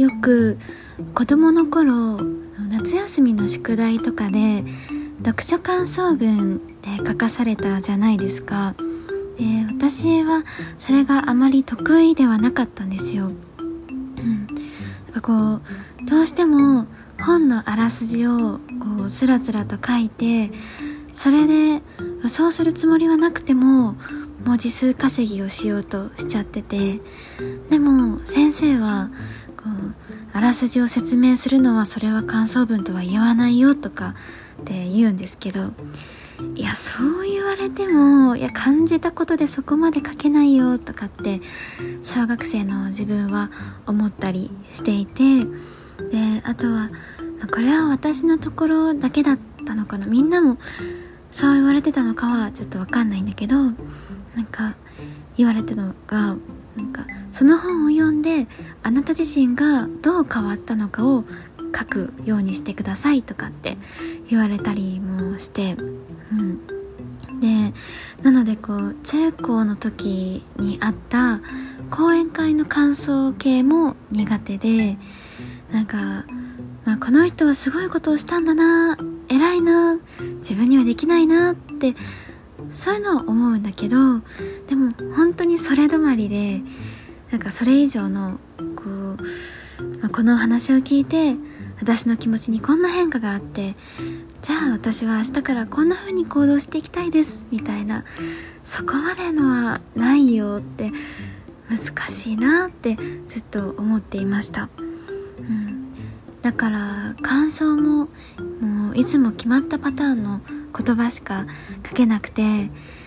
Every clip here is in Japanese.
よく子供の頃夏休みの宿題とかで読書感想文で書かされたじゃないですか。で私はそれがあまり得意ではなかったんですよ、うん、なんかこうどうしても本のあらすじをこうつらつらと書いてそれでそうするつもりはなくても文字数稼ぎをしようとしちゃってて。でも先生はこうあらすじを説明するのはそれは感想文とは言わないよとかって言うんですけどいやそう言われてもいや感じたことでそこまで書けないよとかって小学生の自分は思ったりしていてであとはこれは私のところだけだったのかな。みんなもそう言われてたのかはちょっと分かんないんだけどなんか言われてたのがなんかその本を読んであなた自身がどう変わったのかを書くようにしてくださいとかって言われたりもして、うん、でなのでこう中高の時にあった講演会の感想系も苦手でなんか、まあ、この人はすごいことをしたんだな偉いな自分にはできないなってそういうのは思うんだけどでも本当にそれ止まりでなんかそれ以上のこう、まあ、この話を聞いて私の気持ちにこんな変化があってじゃあ私は明日からこんな風に行動していきたいですみたいなそこまでのはないよって難しいなってずっと思っていました、うん、だから感想ももういつも決まったパターンの言葉しか書けなくて「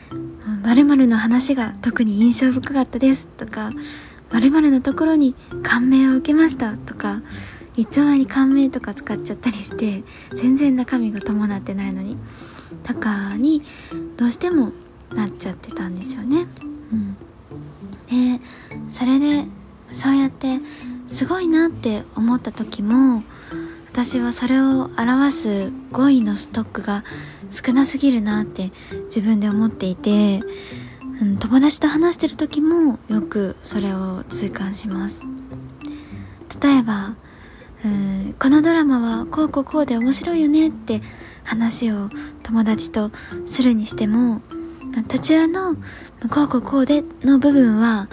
まるの話が特に印象深かったです」とか「まるのところに感銘を受けました」とか一丁前に感銘とか使っちゃったりして全然中身が伴ってないのにとかにどうしてもなっちゃってたんですよね。うん、でそれでそうやってすごいなって思った時も私はそれを表す語彙のストックが少なすぎるなって自分で思っていて、うん、友達と話してる時もよくそれを痛感します。例えばうんこのドラマはこうこうこうで面白いよねって話を友達とするにしても途中のこうこうこうでの部分は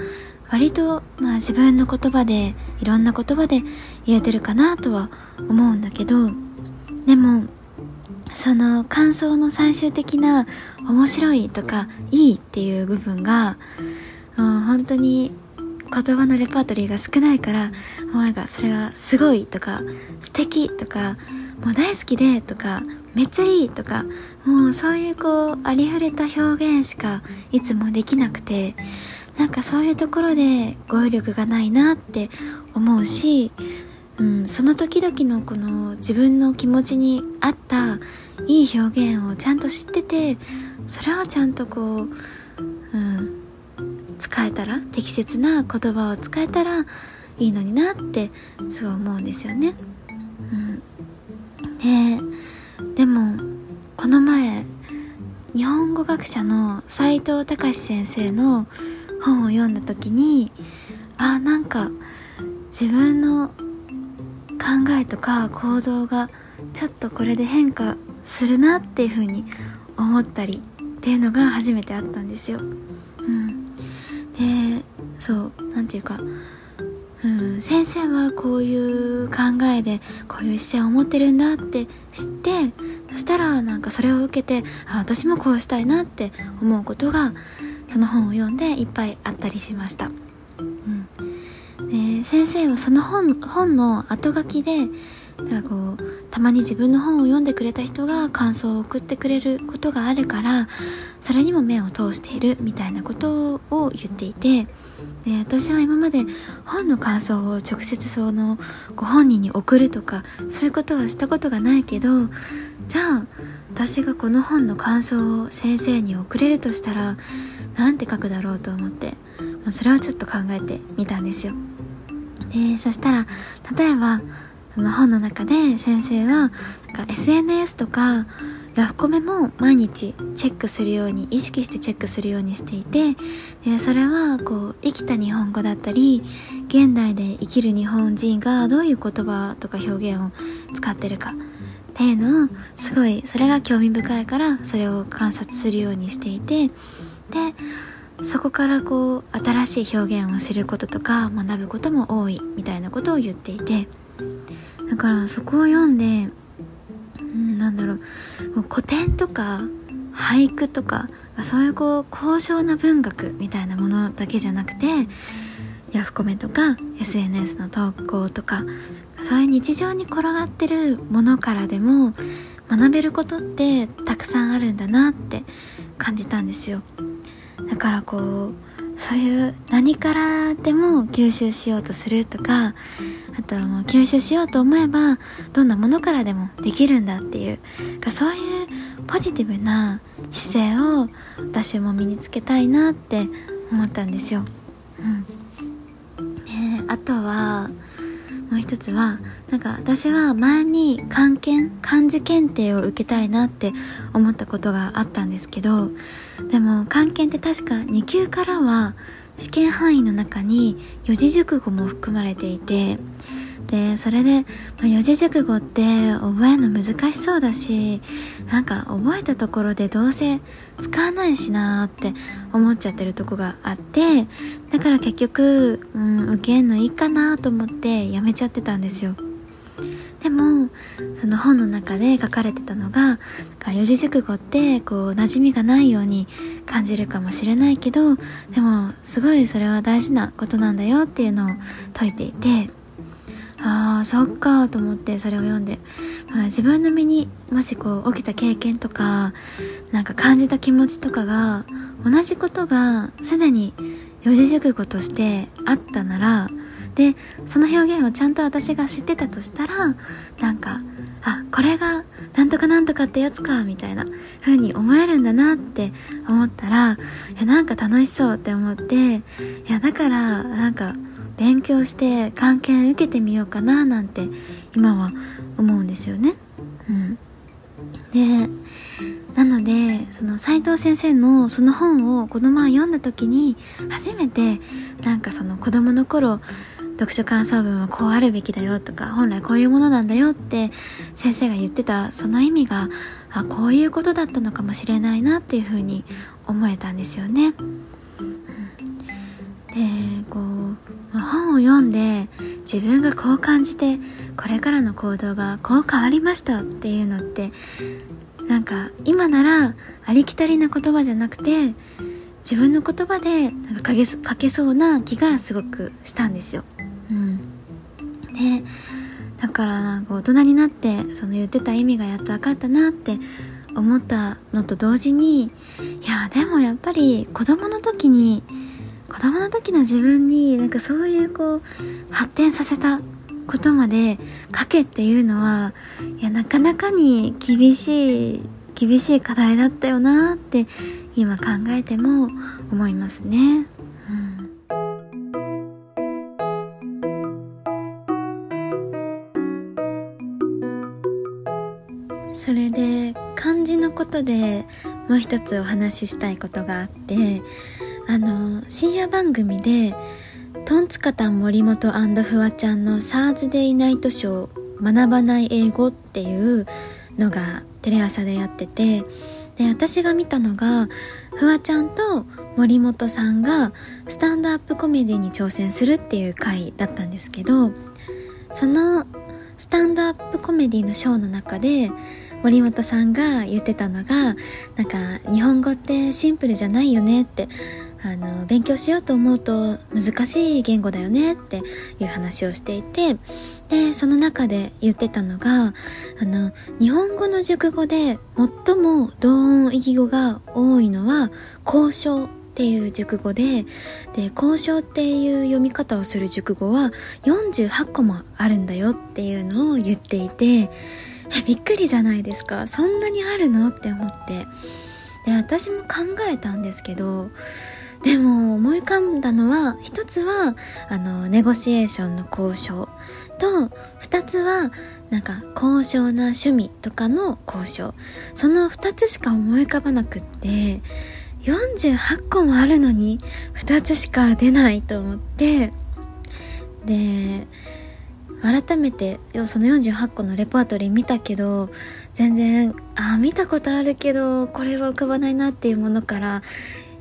割とまあ自分の言葉でいろんな言葉で言えてるかなとは思うんだけどでもその感想の最終的な面白いとかいいっていう部分が、うん、本当に言葉のレパートリーが少ないからもうなんかそれはすごいとか素敵とかもう大好きでとかめっちゃいいとかもうそういうこうありふれた表現しかいつもできなくてなんかそういうところで語彙力がないなって思うしうん、その時々のこの自分の気持ちに合ったいい表現をちゃんと知っててそれをちゃんとこう、うん、使えたら適切な言葉を使えたらいいのになってすごい思うんですよね。うん、ででもこの前日本語学者の斎藤隆先生の本を読んだ時にあなんか自分の考えとか行動がちょっとこれで変化するなっていう風に思ったりっていうのが初めてあったんですよ。うん、でそう何て言うか、うん、先生はこういう考えでこういう姿勢を持ってるんだって知ってそしたらなんかそれを受けてあ私もこうしたいなって思うことがその本を読んでいっぱいあったりしました。うんで先生はその本の後書きでなんかこうたまに自分の本を読んでくれた人が感想を送ってくれることがあるからそれにも目を通しているみたいなことを言っていてで私は今まで本の感想を直接そのご本人に送るとかそういうことはしたことがないけどじゃあ私がこの本の感想を先生に送れるとしたら何て書くだろうと思って、まあ、それをちょっと考えてみたんですよ。でそしたら例えばその本の中で先生はなんか SNS とかヤフコメも毎日チェックするように意識してチェックするようにしていてでそれはこう生きた日本語だったり現代で生きる日本人がどういう言葉とか表現を使ってるかっていうのをすごいそれが興味深いからそれを観察するようにしていてでそこからこう新しい表現をすることとか学ぶことも多いみたいなことを言っていて。だからそこを読んで、うん、なんだろう古典とか俳句とかそういうこう高尚な文学みたいなものだけじゃなくてヤフコメとか SNS の投稿とかそういう日常に転がってるものからでも学べることってたくさんあるんだなって感じたんですよ。だからこうそういう何からでも吸収しようとするとかあとはもう吸収しようと思えばどんなものからでもできるんだっていうそういうポジティブな姿勢を私も身につけたいなって思ったんですよ。うん、であとはもう一つはなんか私は前に漢検漢字検定を受けたいなって思ったことがあったんですけどでも漢検って確か2級からは試験範囲の中に四字熟語も含まれていてでそれで、まあ、四字熟語って覚えるの難しそうだしなんか覚えたところでどうせ使わないしなーって思っちゃってるとこがあってだから結局、うん、受けんのいいかなと思ってやめちゃってたんですよ。でもその本の中で書かれてたのが四字熟語ってこう馴染みがないように感じるかもしれないけどでもすごいそれは大事なことなんだよっていうのを説いていてあそっかと思ってそれを読んで、まあ、自分の身にもしこう起きた経験とかなんか感じた気持ちとかが同じことがすでに四字熟語としてあったならでその表現をちゃんと私が知ってたとしたらなんかあこれがなんとかなんとかってやつかみたいな風に思えるんだなって思ったらいやなんか楽しそうって思っていやだからなんか勉強して関係受けてみようかななんて今は思うんですよね。うん、でなのでその斉藤先生のその本をこの前読んだ時に初めてなんかその子供の頃読書感想文はこうあるべきだよとか本来こういうものなんだよって先生が言ってたその意味があこういうことだったのかもしれないなっていうふうに思えたんですよね。う本を読んで自分がこう感じてこれからの行動がこう変わりましたっていうのってなんか今ならありきたりな言葉じゃなくて自分の言葉でなんか書け書けそうな気がすごくしたんですよ。うん、でだからなんか大人になってその言ってた意味がやっと分かったなって思ったのと同時にいやでもやっぱり子供の時に子供の時の自分になんかそういうこう発展させたことまで書けっていうのはいやなかなかに厳しい厳しい課題だったよなって今考えても思いますね。それで漢字のことでもう一つお話ししたいことがあってあの深夜番組でトンツカタン森本フワちゃんの SARS ナイトショー学ばない英語っていうのがテレ朝でやっててで私が見たのがフワちゃんと森本さんがスタンドアップコメディに挑戦するっていう回だったんですけどそのスタンドアップコメディのショーの中で森本さんが言ってたのがなんか日本語ってシンプルじゃないよねってあの勉強しようと思うと難しい言語だよねっていう話をしていてでその中で言ってたのがあの日本語の熟語で最も同音異義語が多いのは交渉っていう熟語でで交渉っていう読み方をする熟語は48個もあるんだよっていうのを言っていてびっくりじゃないですか。そんなにあるの？って思って。で私も考えたんですけどでも思い浮かんだのは一つはあのネゴシエーションの交渉と二つはなんか高尚な趣味とかの交渉。その2つしか思い浮かばなくって48個もあるのに2つしか出ないと思ってで改めてその48個のレパートリー見たけど全然あ見たことあるけどこれは浮かばないなっていうものから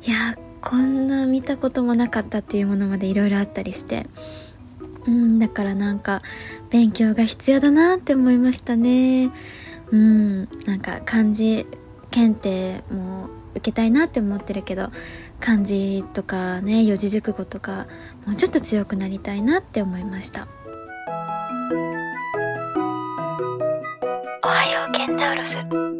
いやこんな見たこともなかったっていうものまでいろいろあったりしてうんだからなんか勉強が必要だなって思いましたね。うんなんか漢字検定も受けたいなって思ってるけど漢字とかね四字熟語とかもうちょっと強くなりたいなって思いました。おはようケンタウロス。